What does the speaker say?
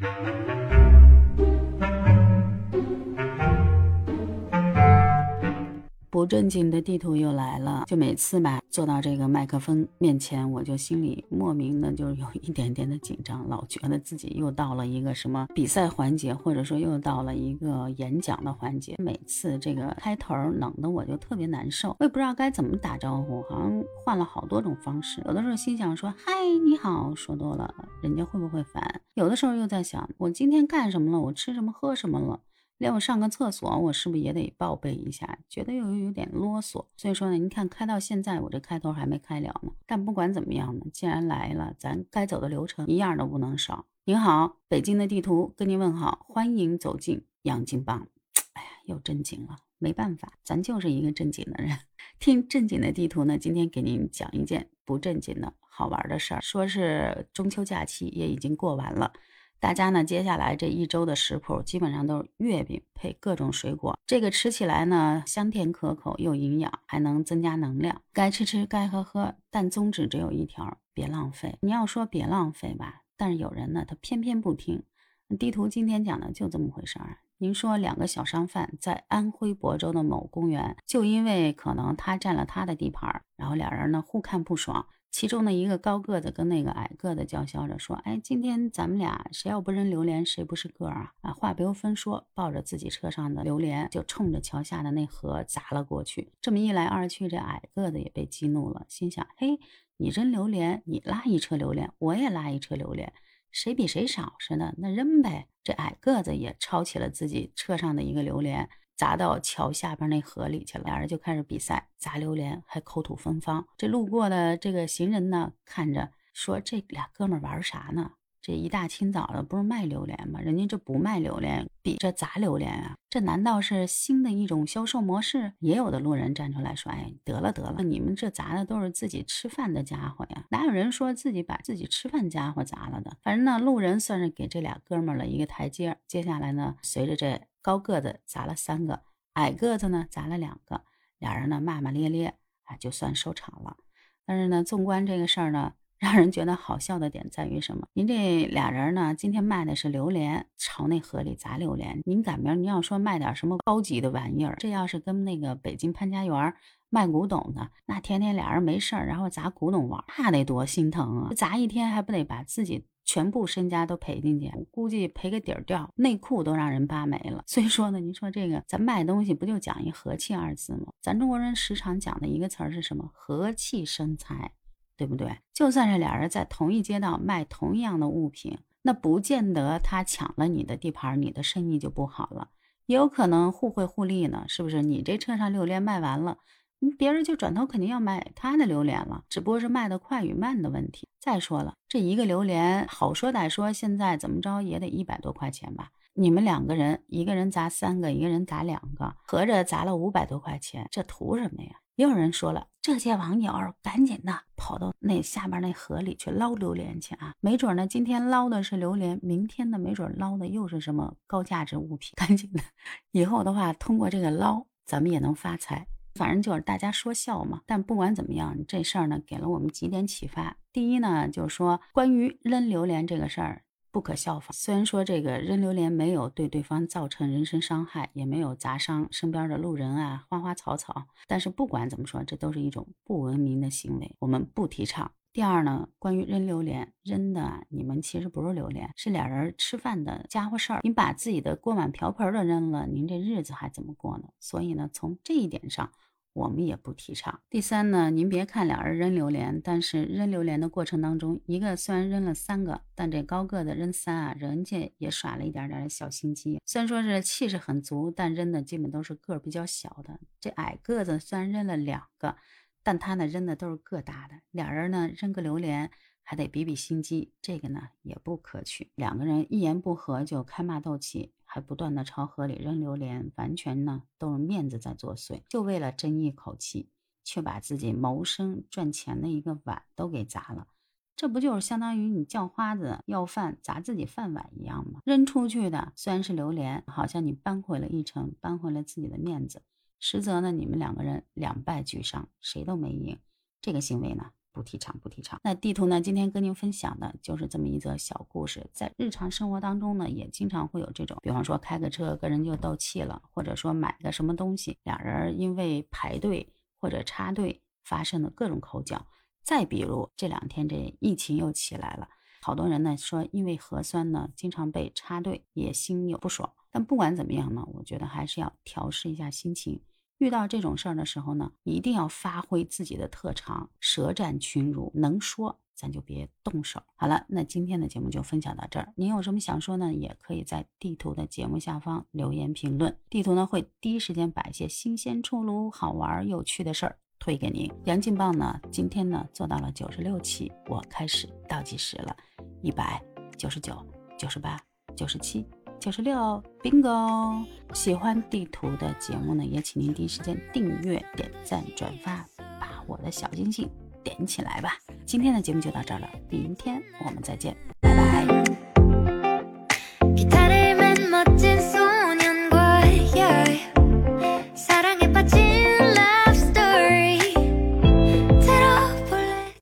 Thank you. 不正经的地图又来了，就每次吧，坐到这个麦克风面前，我就心里莫名的就有一点点的紧张，老觉得自己又到了一个什么比赛环节，或者说又到了一个演讲的环节。每次这个开头冷的我就特别难受，我也不知道该怎么打招呼，好像换了好多种方式。有的时候心想说嗨你好，说多了人家会不会烦？有的时候又在想我今天干什么了？我吃什么喝什么了？连我上个厕所，我是不是也得报备一下？觉得又有点啰嗦，所以说呢，您看开到现在，我这开头还没开了呢。但不管怎么样呢，既然来了，咱该走的流程一样都不能少。您好，北京的地图跟您问好，欢迎走进杨金帮。哎呀，又正经了，没办法，咱就是一个正经的人。听正经的地图呢，今天给您讲一件不正经的好玩的事儿，说是中秋假期也已经过完了。大家呢，接下来这一周的食谱基本上都是月饼配各种水果，这个吃起来呢香甜可口又营养，还能增加能量。该吃吃，该喝喝，但宗旨只有一条：别浪费。你要说别浪费吧，但是有人呢，他偏偏不听。地图今天讲的就这么回事儿。您说两个小商贩在安徽亳州的某公园，就因为可能他占了他的地盘，然后俩人呢互看不爽。其中的一个高个子跟那个矮个子叫嚣着说：“哎，今天咱们俩谁要不扔榴莲，谁不是个儿啊！”啊，话不由分说，抱着自己车上的榴莲就冲着桥下的那河砸了过去。这么一来二去，这矮个子也被激怒了，心想：“嘿，你扔榴莲，你拉一车榴莲，我也拉一车榴莲，谁比谁少似的，那扔呗。”这矮个子也抄起了自己车上的一个榴莲。砸到桥下边那河里去了，俩人就开始比赛砸榴莲，还口吐芬芳。这路过的这个行人呢，看着说：“这俩哥们玩啥呢？这一大清早的，不是卖榴莲吗？人家这不卖榴莲，比这砸榴莲啊！这难道是新的一种销售模式？”也有的路人站出来说：“哎，得了得了，你们这砸的都是自己吃饭的家伙呀，哪有人说自己把自己吃饭家伙砸了的？反正呢，路人算是给这俩哥们儿了一个台阶。接下来呢，随着这……高个子砸了三个，矮个子呢砸了两个，俩人呢骂骂咧咧，啊，就算收场了。但是呢，纵观这个事儿呢，让人觉得好笑的点在于什么？您这俩人呢，今天卖的是榴莲，朝那河里砸榴莲。您赶明儿您要说卖点什么高级的玩意儿，这要是跟那个北京潘家园卖古董的，那天天俩人没事儿，然后砸古董玩，那得多心疼啊！砸一天还不得把自己。全部身家都赔进去，估计赔个底儿掉，内裤都让人扒没了。所以说呢，您说这个咱卖东西不就讲一和气二字吗？咱中国人时常讲的一个词儿是什么？和气生财，对不对？就算是俩人在同一街道卖同样的物品，那不见得他抢了你的地盘，你的生意就不好了，也有可能互惠互利呢，是不是？你这车上榴莲卖完了。别人就转头肯定要买他的榴莲了，只不过是卖的快与慢的问题。再说了，这一个榴莲好说歹说，现在怎么着也得一百多块钱吧？你们两个人，一个人砸三个，一个人砸两个，合着砸了五百多块钱，这图什么呀？也有人说了，这些网友赶紧的跑到那下边那河里去捞榴莲去啊！没准呢，今天捞的是榴莲，明天呢，没准捞的又是什么高价值物品。赶紧的，以后的话，通过这个捞，咱们也能发财。反正就是大家说笑嘛，但不管怎么样，这事儿呢给了我们几点启发。第一呢，就是说关于扔榴莲这个事儿不可效仿。虽然说这个扔榴莲没有对对方造成人身伤害，也没有砸伤身边的路人啊、花花草草，但是不管怎么说，这都是一种不文明的行为，我们不提倡。第二呢，关于扔榴莲，扔的你们其实不是榴莲，是俩人吃饭的家伙事儿。您把自己的锅碗瓢盆都扔了，您这日子还怎么过呢？所以呢，从这一点上，我们也不提倡。第三呢，您别看俩人扔榴莲，但是扔榴莲的过程当中，一个虽然扔了三个，但这高个子扔三啊，人家也耍了一点点小心机。虽然说是气势很足，但扔的基本都是个儿比较小的。这矮个子虽然扔了两个。但他呢扔的都是个大的，俩人呢扔个榴莲还得比比心机，这个呢也不可取。两个人一言不合就开骂斗气，还不断的朝河里扔榴莲，完全呢都是面子在作祟，就为了争一口气，却把自己谋生赚钱的一个碗都给砸了。这不就是相当于你叫花子要饭砸自己饭碗一样吗？扔出去的虽然是榴莲，好像你扳回了一城，扳回了自己的面子。实则呢，你们两个人两败俱伤，谁都没赢。这个行为呢，不提倡，不提倡。那地图呢？今天跟您分享的就是这么一则小故事。在日常生活当中呢，也经常会有这种，比方说开个车跟人就斗气了，或者说买个什么东西，俩人因为排队或者插队发生的各种口角。再比如这两天这疫情又起来了，好多人呢说因为核酸呢经常被插队，也心有不爽。但不管怎么样呢，我觉得还是要调试一下心情。遇到这种事儿的时候呢，一定要发挥自己的特长，舌战群儒，能说咱就别动手。好了，那今天的节目就分享到这儿。您有什么想说呢？也可以在地图的节目下方留言评论，地图呢会第一时间把一些新鲜出炉、好玩有趣的事儿推给您。杨劲棒呢，今天呢做到了九十六期，我开始倒计时了，一百九十九、九十八、九十七。九十六，bingo！喜欢地图的节目呢，也请您第一时间订阅、点赞、转发，把我的小星星点起来吧。今天的节目就到这儿了，明天我们再见，拜拜。